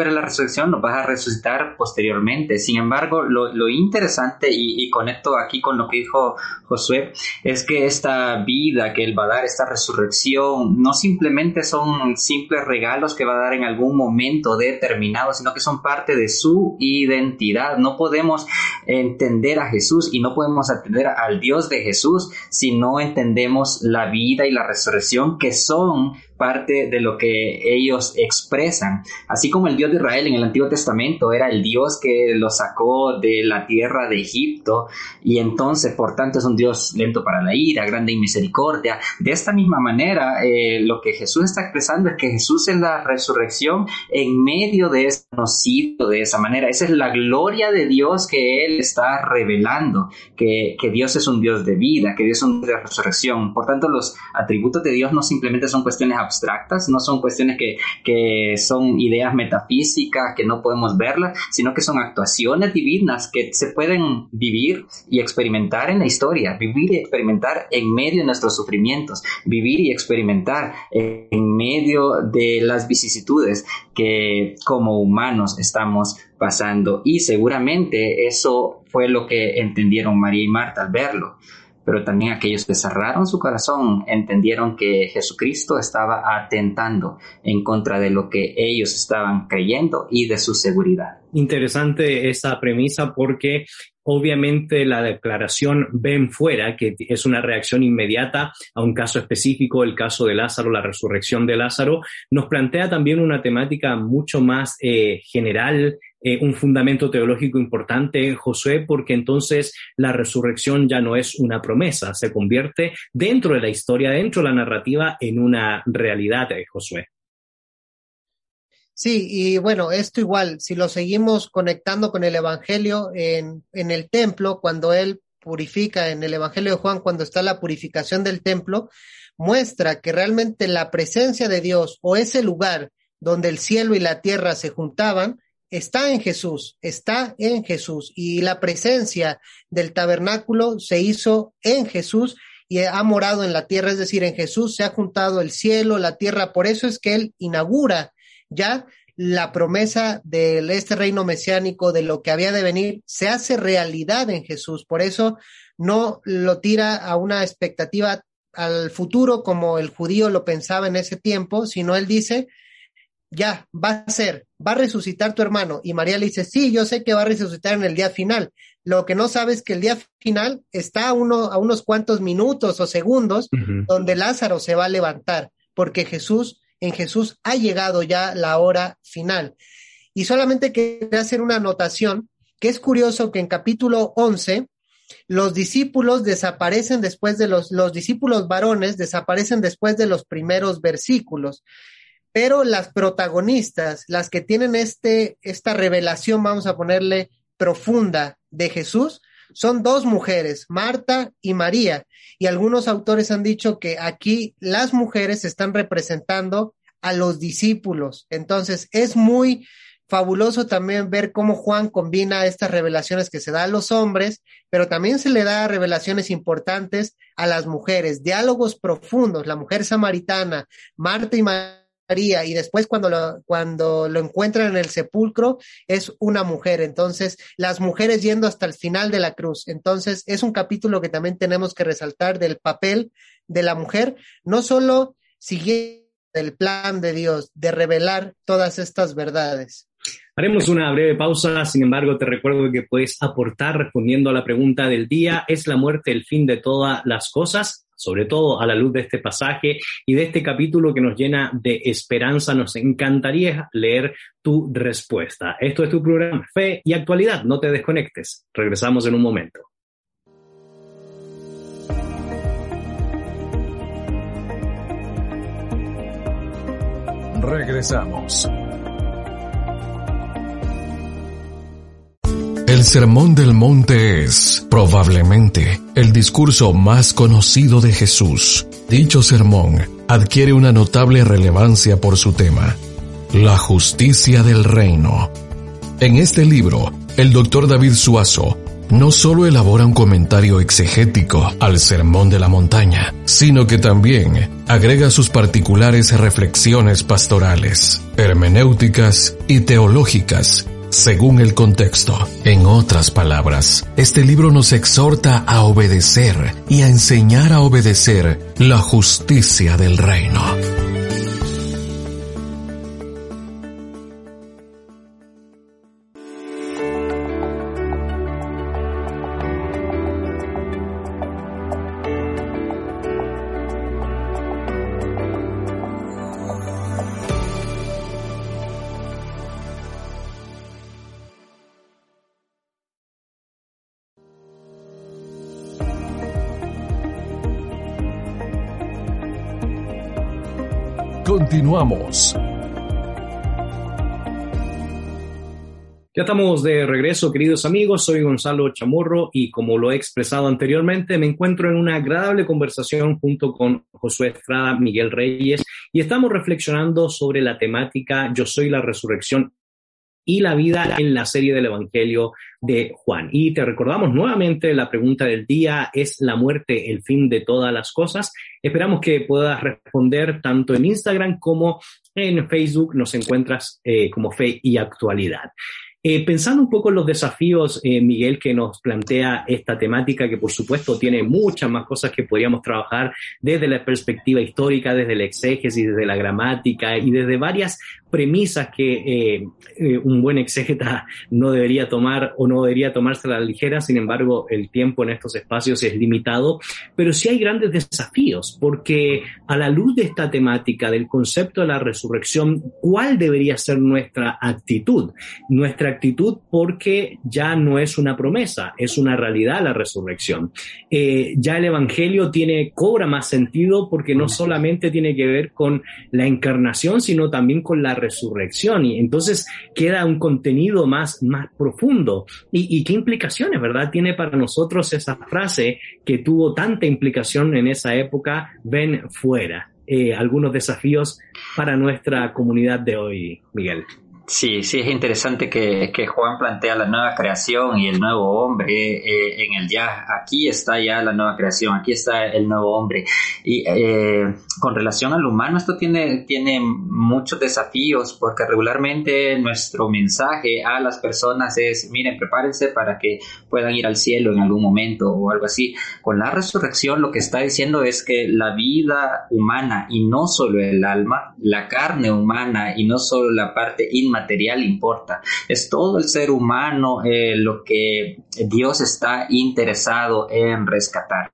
eres la resurrección, lo vas a resucitar posteriormente. Sin embargo, lo, lo interesante, y, y, conecto aquí con lo que dijo Josué, es que esta vida que Él va a dar, esta resurrección, no simplemente son simples regalos que va a dar en algún momento determinado, sino que son parte de su identidad. No podemos entender a Jesús y no podemos entender al Dios de Jesús si no entendemos entendemos la vida y la resurrección que son parte de lo que ellos expresan. Así como el Dios de Israel en el Antiguo Testamento era el Dios que lo sacó de la tierra de Egipto y entonces por tanto es un Dios lento para la ira, grande en misericordia. De esta misma manera, eh, lo que Jesús está expresando es que Jesús es la resurrección en medio de ese conocido de esa manera. Esa es la gloria de Dios que Él está revelando, que, que Dios es un Dios de vida, que Dios es un Dios de resurrección. Por tanto, los atributos de Dios no simplemente son cuestiones abstractas, no son cuestiones que, que son ideas metafísicas que no podemos verlas, sino que son actuaciones divinas que se pueden vivir y experimentar en la historia, vivir y experimentar en medio de nuestros sufrimientos, vivir y experimentar en medio de las vicisitudes que como humanos estamos pasando. Y seguramente eso fue lo que entendieron María y Marta al verlo pero también aquellos que cerraron su corazón entendieron que Jesucristo estaba atentando en contra de lo que ellos estaban creyendo y de su seguridad. Interesante esa premisa porque obviamente la declaración ven fuera, que es una reacción inmediata a un caso específico, el caso de Lázaro, la resurrección de Lázaro, nos plantea también una temática mucho más eh, general eh, un fundamento teológico importante, Josué, porque entonces la resurrección ya no es una promesa, se convierte dentro de la historia, dentro de la narrativa, en una realidad, eh, Josué. Sí, y bueno, esto igual, si lo seguimos conectando con el Evangelio en, en el templo, cuando él purifica en el Evangelio de Juan, cuando está la purificación del templo, muestra que realmente la presencia de Dios o ese lugar donde el cielo y la tierra se juntaban, está en Jesús, está en Jesús. Y la presencia del tabernáculo se hizo en Jesús y ha morado en la tierra, es decir, en Jesús se ha juntado el cielo, la tierra, por eso es que él inaugura ya la promesa de este reino mesiánico, de lo que había de venir, se hace realidad en Jesús, por eso no lo tira a una expectativa al futuro como el judío lo pensaba en ese tiempo, sino él dice, ya, va a ser, va a resucitar tu hermano. Y María le dice, sí, yo sé que va a resucitar en el día final. Lo que no sabes es que el día final está a, uno, a unos cuantos minutos o segundos donde Lázaro se va a levantar, porque Jesús, en Jesús ha llegado ya la hora final. Y solamente quería hacer una anotación, que es curioso que en capítulo 11, los discípulos desaparecen después de los, los discípulos varones desaparecen después de los primeros versículos pero las protagonistas, las que tienen este, esta revelación, vamos a ponerle profunda de Jesús, son dos mujeres, Marta y María. Y algunos autores han dicho que aquí las mujeres están representando a los discípulos. Entonces, es muy fabuloso también ver cómo Juan combina estas revelaciones que se da a los hombres, pero también se le da revelaciones importantes a las mujeres, diálogos profundos, la mujer samaritana, Marta y María, y después cuando lo, cuando lo encuentran en el sepulcro es una mujer, entonces las mujeres yendo hasta el final de la cruz, entonces es un capítulo que también tenemos que resaltar del papel de la mujer, no solo siguiendo el plan de Dios de revelar todas estas verdades. Haremos una breve pausa, sin embargo te recuerdo que puedes aportar respondiendo a la pregunta del día, ¿es la muerte el fin de todas las cosas? Sobre todo a la luz de este pasaje y de este capítulo que nos llena de esperanza, nos encantaría leer tu respuesta. Esto es tu programa Fe y Actualidad, no te desconectes. Regresamos en un momento. Regresamos. El Sermón del Monte es, probablemente, el discurso más conocido de Jesús. Dicho sermón adquiere una notable relevancia por su tema, la justicia del reino. En este libro, el doctor David Suazo no solo elabora un comentario exegético al Sermón de la Montaña, sino que también agrega sus particulares reflexiones pastorales, hermenéuticas y teológicas según el contexto. En otras palabras, este libro nos exhorta a obedecer y a enseñar a obedecer la justicia del reino. Continuamos. Ya estamos de regreso, queridos amigos. Soy Gonzalo Chamorro y como lo he expresado anteriormente, me encuentro en una agradable conversación junto con Josué Estrada, Miguel Reyes, y estamos reflexionando sobre la temática Yo soy la resurrección y la vida en la serie del Evangelio de Juan. Y te recordamos nuevamente la pregunta del día, ¿es la muerte el fin de todas las cosas? Esperamos que puedas responder tanto en Instagram como en Facebook. Nos encuentras eh, como Fe y Actualidad. Eh, pensando un poco en los desafíos, eh, Miguel, que nos plantea esta temática, que por supuesto tiene muchas más cosas que podríamos trabajar desde la perspectiva histórica, desde el exégesis, desde la gramática y desde varias premisas que eh, eh, un buen exégeta no debería tomar o no debería tomarse a la ligera, sin embargo el tiempo en estos espacios es limitado, pero sí hay grandes desafíos, porque a la luz de esta temática del concepto de la resurrección, ¿cuál debería ser nuestra actitud? Nuestra actitud porque ya no es una promesa, es una realidad la resurrección. Eh, ya el Evangelio tiene, cobra más sentido porque no solamente tiene que ver con la encarnación, sino también con la resurrección y entonces queda un contenido más, más profundo. ¿Y, qué implicaciones, verdad? Tiene para nosotros esa frase que tuvo tanta implicación en esa época, ven fuera. Eh, algunos desafíos para nuestra comunidad de hoy, Miguel. Sí, sí, es interesante que, que, Juan plantea la nueva creación y el nuevo hombre eh, en el ya. Aquí está ya la nueva creación, aquí está el nuevo hombre. Y eh, con relación al humano, esto tiene, tiene muchos desafíos porque regularmente nuestro mensaje a las personas es, miren, prepárense para que puedan ir al cielo en algún momento o algo así. Con la resurrección lo que está diciendo es que la vida humana y no solo el alma, la carne humana y no solo la parte inmaterial, material importa, es todo el ser humano eh, lo que Dios está interesado en rescatar.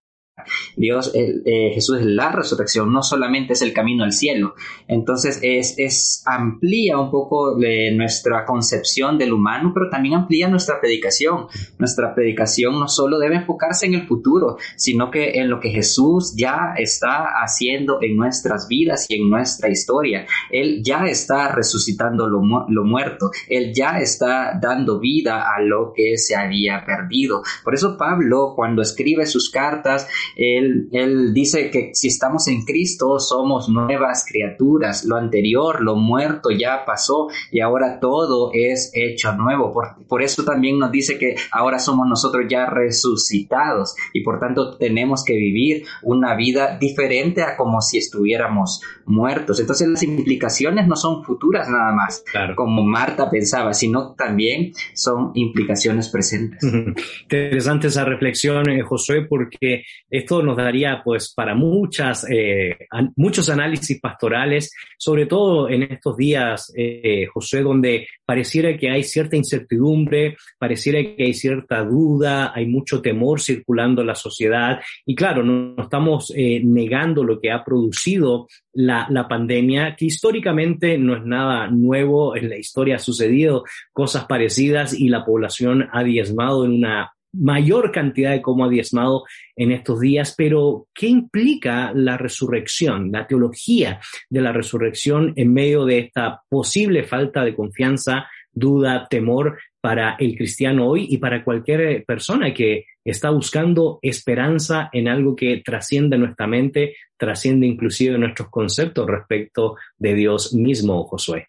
Dios, eh, Jesús es la resurrección, no solamente es el camino al cielo. Entonces es, amplía un poco de nuestra concepción del humano, pero también amplía nuestra predicación. Nuestra predicación no solo debe enfocarse en el futuro, sino que en lo que Jesús ya está haciendo en nuestras vidas y en nuestra historia. Él ya está resucitando lo muerto. Él ya está dando vida a lo que se había perdido. Por eso Pablo, cuando escribe sus cartas, él, él dice que si estamos en Cristo somos nuevas criaturas. Lo anterior, lo muerto ya pasó y ahora todo es hecho nuevo. Por, por eso también nos dice que ahora somos nosotros ya resucitados y por tanto tenemos que vivir una vida diferente a como si estuviéramos muertos. Entonces las implicaciones no son futuras nada más, como Marta pensaba, sino también son implicaciones presentes. Interesante esa reflexión, eh, Josué, porque esto nos daría pues para muchas, eh, muchos análisis pastorales, sobre todo en estos días, eh, Josué, donde pareciera que hay cierta incertidumbre, pareciera que hay cierta duda, hay mucho temor circulando en la sociedad. Y claro, no, estamos negando lo que ha producido la, la, pandemia, que históricamente no es nada nuevo, en la historia ha sucedido cosas parecidas y la población ha diezmado en una mayor cantidad de cómo ha diezmado en estos días, pero ¿qué implica la resurrección, la teología de la resurrección en medio de esta posible falta de confianza, duda, temor para el cristiano hoy y para cualquier persona que está buscando esperanza en algo que trasciende nuestra mente, trasciende inclusive nuestros conceptos respecto de Dios mismo, Josué?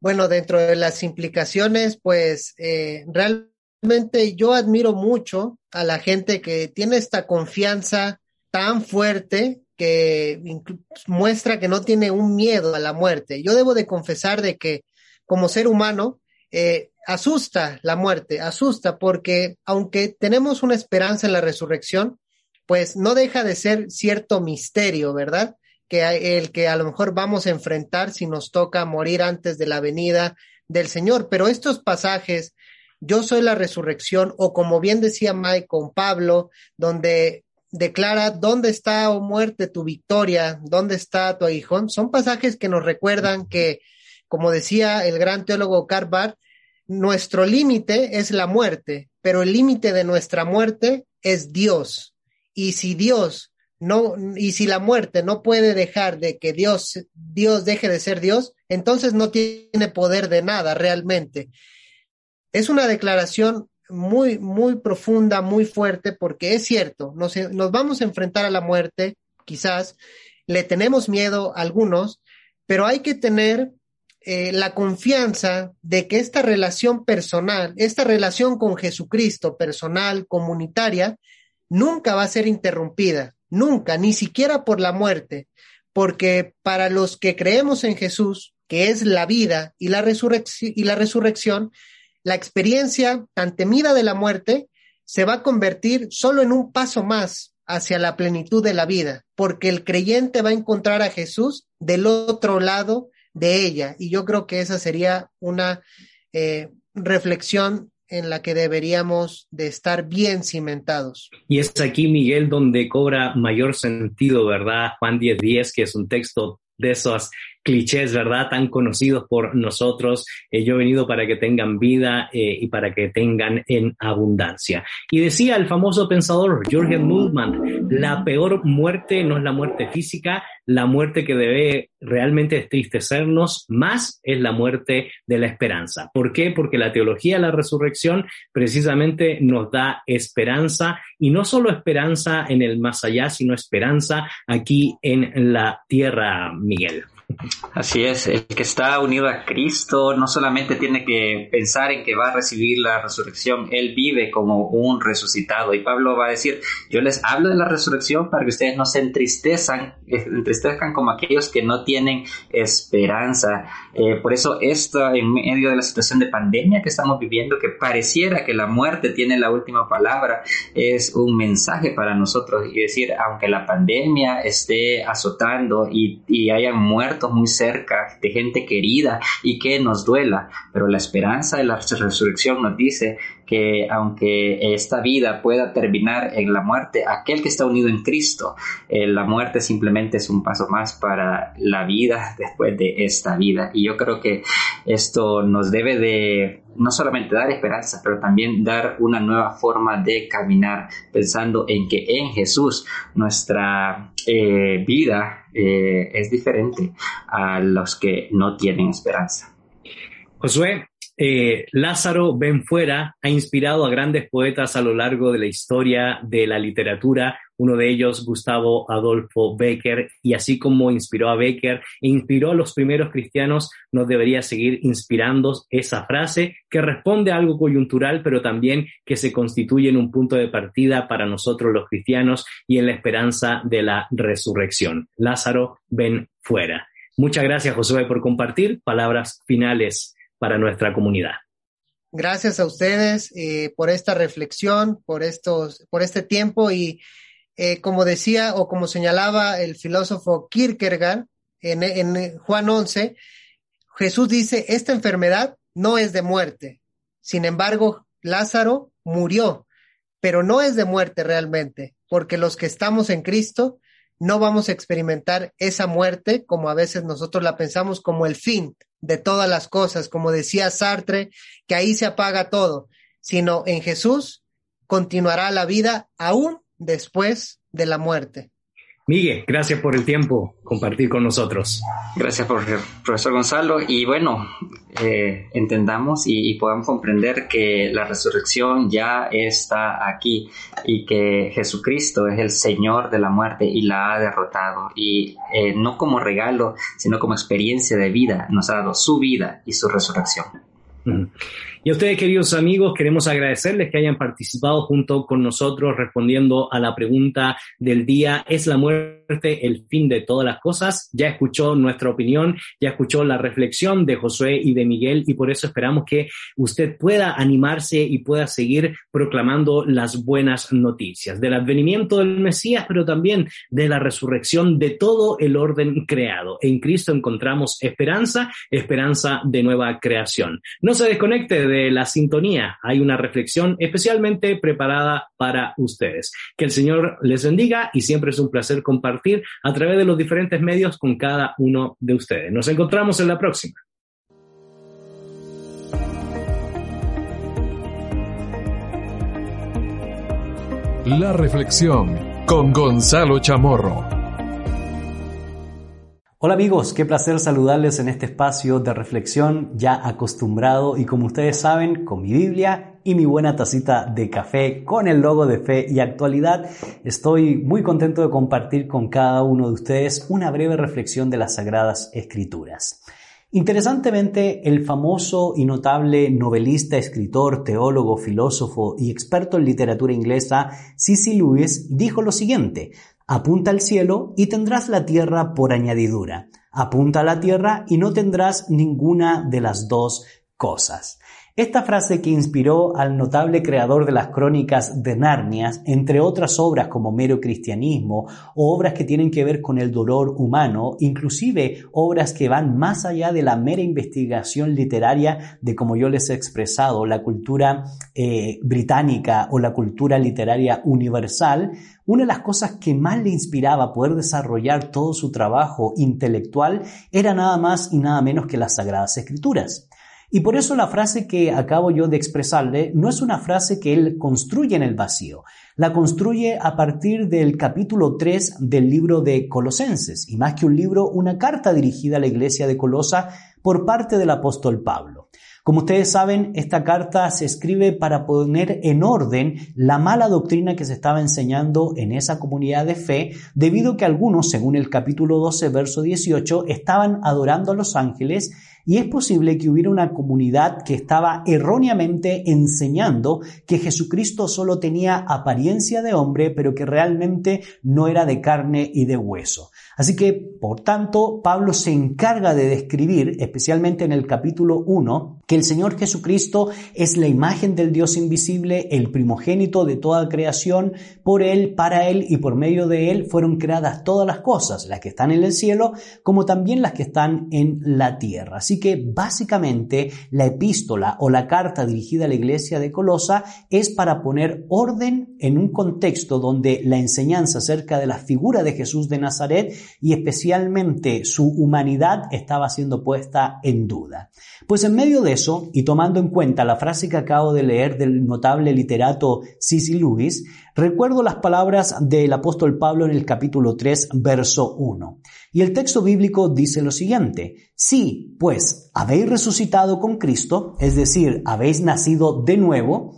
Bueno, dentro de las implicaciones, pues eh, realmente yo admiro mucho a la gente que tiene esta confianza tan fuerte que muestra que no tiene un miedo a la muerte. Yo debo de confesar de que como ser humano, eh, asusta la muerte, asusta porque aunque tenemos una esperanza en la resurrección, pues no deja de ser cierto misterio, ¿verdad? Que el que a lo mejor vamos a enfrentar si nos toca morir antes de la venida del Señor. Pero estos pasajes, yo soy la resurrección, o como bien decía Mike con Pablo, donde declara, ¿dónde está, oh muerte, tu victoria? ¿Dónde está tu aguijón? Son pasajes que nos recuerdan que, como decía el gran teólogo Carbar, nuestro límite es la muerte, pero el límite de nuestra muerte es Dios. Y si Dios no, y si la muerte no puede dejar de que Dios, Dios deje de ser Dios, entonces no tiene poder de nada realmente. Es una declaración muy, muy profunda, muy fuerte, porque es cierto, nos, vamos a enfrentar a la muerte, quizás, le tenemos miedo a algunos, pero hay que tener eh, la confianza de que esta relación personal, esta relación con Jesucristo personal, comunitaria, nunca va a ser interrumpida, nunca, ni siquiera por la muerte, porque para los que creemos en Jesús, que es la vida y la, resurrección, y la resurrección, la experiencia tan temida de la muerte se va a convertir solo en un paso más hacia la plenitud de la vida, porque el creyente va a encontrar a Jesús del otro lado de ella. Y yo creo que esa sería una eh, reflexión en la que deberíamos de estar bien cimentados. Y es aquí, Miguel, donde cobra mayor sentido, ¿verdad? Juan 10.10, que es un texto de esos clichés, ¿verdad? Tan conocidos por nosotros. Eh, yo he venido para que tengan vida eh, y para que tengan en abundancia. Y decía el famoso pensador Jürgen Mullmann, la peor muerte no es la muerte física, la muerte que debe realmente entristecernos más es la muerte de la esperanza. ¿Por qué? Porque la teología de la resurrección precisamente nos da esperanza y no solo esperanza en el más allá, sino esperanza aquí en la tierra, Miguel. Así es, el que está unido a Cristo no solamente tiene que pensar en que va a recibir la resurrección, él vive como un resucitado. Y Pablo va a decir, yo les hablo de la resurrección para que ustedes no se entristezcan, entristezcan como aquellos que no tienen esperanza. Eh, por eso esto en medio de la situación de pandemia que estamos viviendo, que pareciera que la muerte tiene la última palabra, es un mensaje para nosotros y decir, aunque la pandemia esté azotando y, y hayan muerto, muy cerca, de gente querida y que nos duela, pero la esperanza de la resurrección nos dice que aunque esta vida pueda terminar en la muerte, aquel que está unido en Cristo, eh, la muerte simplemente es un paso más para la vida después de esta vida. Y yo creo que esto nos debe de no solamente dar esperanza, pero también dar una nueva forma de caminar, pensando en que en Jesús nuestra eh, vida eh, es diferente a los que no tienen esperanza. Josué, eh, Lázaro Ben Fuera ha inspirado a grandes poetas a lo largo de la historia de la literatura, uno de ellos Gustavo Adolfo Becker, y así como inspiró a Becker e inspiró a los primeros cristianos, nos debería seguir inspirando esa frase que responde a algo coyuntural, pero también que se constituye en un punto de partida para nosotros los cristianos y en la esperanza de la resurrección. Lázaro Ben Fuera. Muchas gracias, Josué, por compartir palabras finales para nuestra comunidad. Gracias a ustedes eh, por esta reflexión, por, estos, por este tiempo y eh, como decía o como señalaba el filósofo Kierkegaard en, en Juan 11, Jesús dice, esta enfermedad no es de muerte. Sin embargo, Lázaro murió, pero no es de muerte realmente, porque los que estamos en Cristo no vamos a experimentar esa muerte como a veces nosotros la pensamos como el fin, de todas las cosas, como decía Sartre, que ahí se apaga todo, sino en Jesús continuará la vida aún después de la muerte. Miguel, gracias por el tiempo compartir con nosotros. Gracias, profesor Gonzalo. Y bueno, eh, entendamos y, podamos comprender que la resurrección ya está aquí y que Jesucristo es el Señor de la muerte y la ha derrotado. Y eh, no como regalo, sino como experiencia de vida, nos ha dado su vida y su resurrección. Y a ustedes, queridos amigos, queremos agradecerles que hayan participado junto con nosotros respondiendo a la pregunta del día, ¿es la muerte el fin de todas las cosas? Ya escuchó nuestra opinión, ya escuchó la reflexión de Josué y de Miguel y por eso esperamos que usted pueda animarse y pueda seguir proclamando las buenas noticias del advenimiento del Mesías, pero también de la resurrección de todo el orden creado. En Cristo encontramos esperanza, esperanza de nueva creación. No se desconecte de la sintonía. Hay una reflexión especialmente preparada para ustedes. Que el Señor les bendiga y siempre es un placer compartir a través de los diferentes medios con cada uno de ustedes. Nos encontramos en la próxima. La reflexión con Gonzalo Chamorro. Hola amigos, qué placer saludarles en este espacio de reflexión ya acostumbrado y como ustedes saben, con mi Biblia y mi buena tacita de café con el logo de fe y actualidad, estoy muy contento de compartir con cada uno de ustedes una breve reflexión de las Sagradas Escrituras. Interesantemente, el famoso y notable novelista, escritor, teólogo, filósofo y experto en literatura inglesa C.C. Lewis dijo lo siguiente, Apunta al cielo y tendrás la tierra por añadidura. Apunta a la tierra y no tendrás ninguna de las dos cosas. Esta frase que inspiró al notable creador de las crónicas de Narnia, entre otras obras como Mero Cristianismo o obras que tienen que ver con el dolor humano, inclusive obras que van más allá de la mera investigación literaria de, como yo les he expresado, la cultura eh, británica o la cultura literaria universal, una de las cosas que más le inspiraba poder desarrollar todo su trabajo intelectual era nada más y nada menos que las Sagradas Escrituras. Y por eso la frase que acabo yo de expresarle no es una frase que él construye en el vacío, la construye a partir del capítulo 3 del libro de Colosenses, y más que un libro, una carta dirigida a la iglesia de Colosa por parte del apóstol Pablo. Como ustedes saben, esta carta se escribe para poner en orden la mala doctrina que se estaba enseñando en esa comunidad de fe, debido a que algunos, según el capítulo 12, verso 18, estaban adorando a los ángeles y es posible que hubiera una comunidad que estaba erróneamente enseñando que Jesucristo solo tenía apariencia de hombre, pero que realmente no era de carne y de hueso. Así que, por tanto, Pablo se encarga de describir, especialmente en el capítulo 1, que el Señor Jesucristo es la imagen del Dios invisible, el primogénito de toda creación, por Él, para Él y por medio de Él fueron creadas todas las cosas, las que están en el cielo, como también las que están en la tierra. Así que básicamente la epístola o la carta dirigida a la iglesia de Colosa es para poner orden en un contexto donde la enseñanza acerca de la figura de Jesús de Nazaret y especialmente su humanidad estaba siendo puesta en duda. Pues en medio de eso, y tomando en cuenta la frase que acabo de leer del notable literato C.C. Lewis, recuerdo las palabras del apóstol Pablo en el capítulo 3, verso 1. Y el texto bíblico dice lo siguiente, si pues habéis resucitado con Cristo, es decir, habéis nacido de nuevo,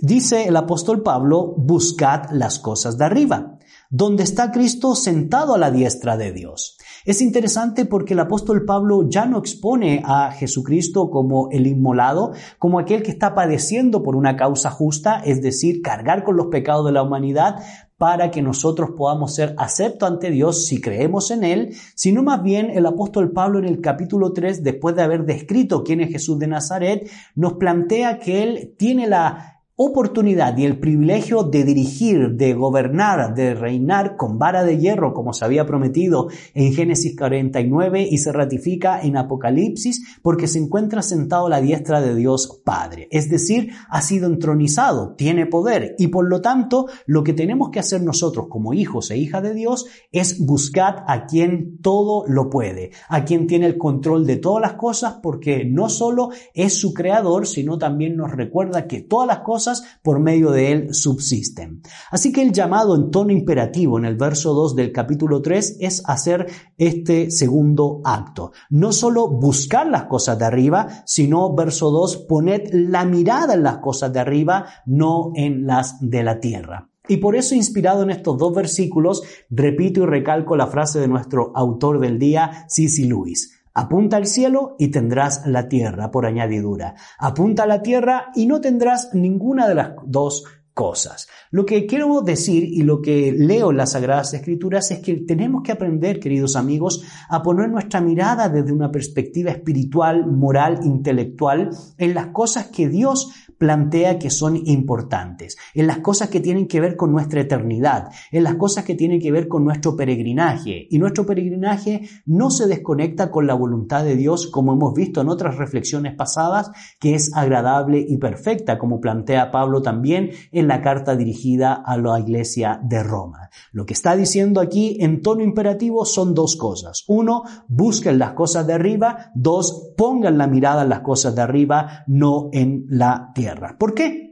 dice el apóstol Pablo, buscad las cosas de arriba, donde está Cristo sentado a la diestra de Dios. Es interesante porque el apóstol Pablo ya no expone a Jesucristo como el inmolado, como aquel que está padeciendo por una causa justa, es decir, cargar con los pecados de la humanidad para que nosotros podamos ser aceptos ante Dios si creemos en Él, sino más bien el apóstol Pablo en el capítulo 3, después de haber descrito quién es Jesús de Nazaret, nos plantea que Él tiene la oportunidad y el privilegio de dirigir, de gobernar, de reinar con vara de hierro, como se había prometido en Génesis 49 y se ratifica en Apocalipsis, porque se encuentra sentado a la diestra de Dios Padre. Es decir, ha sido entronizado, tiene poder y por lo tanto lo que tenemos que hacer nosotros como hijos e hijas de Dios es buscar a quien todo lo puede, a quien tiene el control de todas las cosas, porque no solo es su creador, sino también nos recuerda que todas las cosas por medio de él subsisten. Así que el llamado en tono imperativo en el verso 2 del capítulo 3 es hacer este segundo acto. No solo buscar las cosas de arriba, sino verso 2, poned la mirada en las cosas de arriba, no en las de la tierra. Y por eso, inspirado en estos dos versículos, repito y recalco la frase de nuestro autor del día, C.C. Lewis. Apunta al cielo y tendrás la tierra por añadidura. Apunta a la tierra y no tendrás ninguna de las dos cosas. Lo que quiero decir y lo que leo en las Sagradas Escrituras es que tenemos que aprender, queridos amigos, a poner nuestra mirada desde una perspectiva espiritual, moral, intelectual, en las cosas que Dios plantea que son importantes, en las cosas que tienen que ver con nuestra eternidad, en las cosas que tienen que ver con nuestro peregrinaje. Y nuestro peregrinaje no se desconecta con la voluntad de Dios, como hemos visto en otras reflexiones pasadas, que es agradable y perfecta, como plantea Pablo también en la carta dirigida a la iglesia de Roma. Lo que está diciendo aquí en tono imperativo son dos cosas. Uno, busquen las cosas de arriba. Dos, pongan la mirada en las cosas de arriba, no en la tierra. ¿Por qué?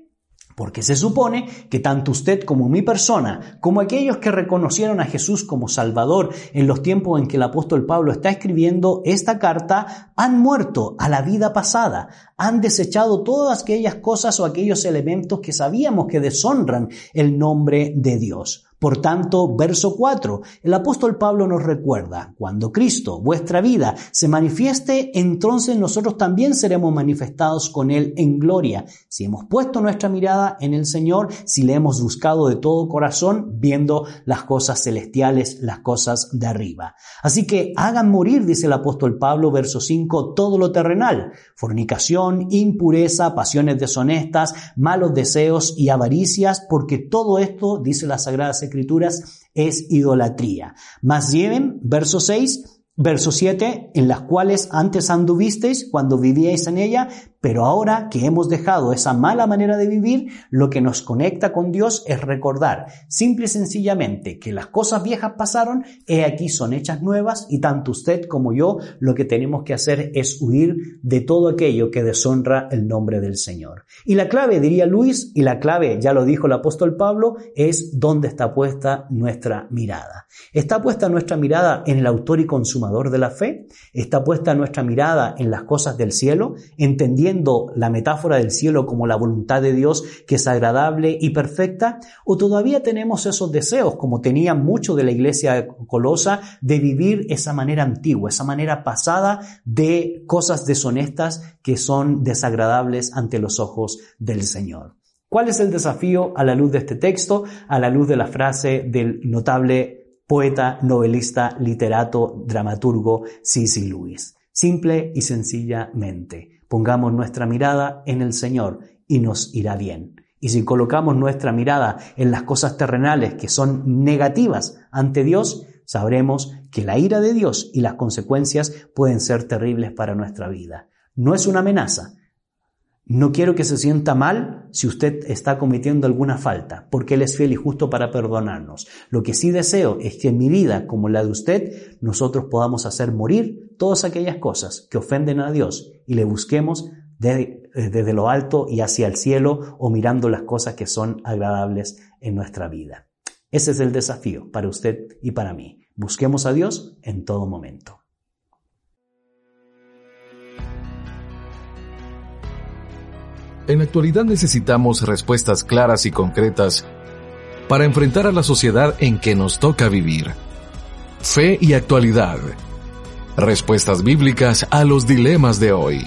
Porque se supone que tanto usted como mi persona, como aquellos que reconocieron a Jesús como Salvador en los tiempos en que el apóstol Pablo está escribiendo esta carta, han muerto a la vida pasada, han desechado todas aquellas cosas o aquellos elementos que sabíamos que deshonran el nombre de Dios. Por tanto, verso 4, el apóstol Pablo nos recuerda, cuando Cristo, vuestra vida, se manifieste, entonces nosotros también seremos manifestados con Él en gloria. Si hemos puesto nuestra mirada en el Señor, si le hemos buscado de todo corazón, viendo las cosas celestiales, las cosas de arriba. Así que hagan morir, dice el apóstol Pablo, verso 5, todo lo terrenal, fornicación, impureza, pasiones deshonestas, malos deseos y avaricias, porque todo esto, dice la Sagrada Escrituras es idolatría. Más lleven, verso 6, verso 7, en las cuales antes anduvisteis cuando vivíais en ella, pero ahora que hemos dejado esa mala manera de vivir, lo que nos conecta con Dios es recordar simple y sencillamente que las cosas viejas pasaron, he aquí son hechas nuevas y tanto usted como yo lo que tenemos que hacer es huir de todo aquello que deshonra el nombre del Señor. Y la clave, diría Luis, y la clave, ya lo dijo el apóstol Pablo, es dónde está puesta nuestra mirada. ¿Está puesta nuestra mirada en el autor y consumador de la fe? ¿Está puesta nuestra mirada en las cosas del cielo, la metáfora del cielo como la voluntad de Dios que es agradable y perfecta? ¿O todavía tenemos esos deseos, como tenía mucho de la iglesia colosa, de vivir esa manera antigua, esa manera pasada de cosas deshonestas que son desagradables ante los ojos del Señor? ¿Cuál es el desafío a la luz de este texto, a la luz de la frase del notable poeta, novelista, literato, dramaturgo C.C. Lewis? Simple y sencillamente, Pongamos nuestra mirada en el Señor y nos irá bien. Y si colocamos nuestra mirada en las cosas terrenales que son negativas ante Dios, sabremos que la ira de Dios y las consecuencias pueden ser terribles para nuestra vida. No es una amenaza. No quiero que se sienta mal si usted está cometiendo alguna falta, porque Él es fiel y justo para perdonarnos. Lo que sí deseo es que en mi vida, como la de usted, nosotros podamos hacer morir todas aquellas cosas que ofenden a Dios y le busquemos desde, desde lo alto y hacia el cielo o mirando las cosas que son agradables en nuestra vida. Ese es el desafío para usted y para mí. Busquemos a Dios en todo momento. En la actualidad necesitamos respuestas claras y concretas para enfrentar a la sociedad en que nos toca vivir. Fe y actualidad. Respuestas bíblicas a los dilemas de hoy.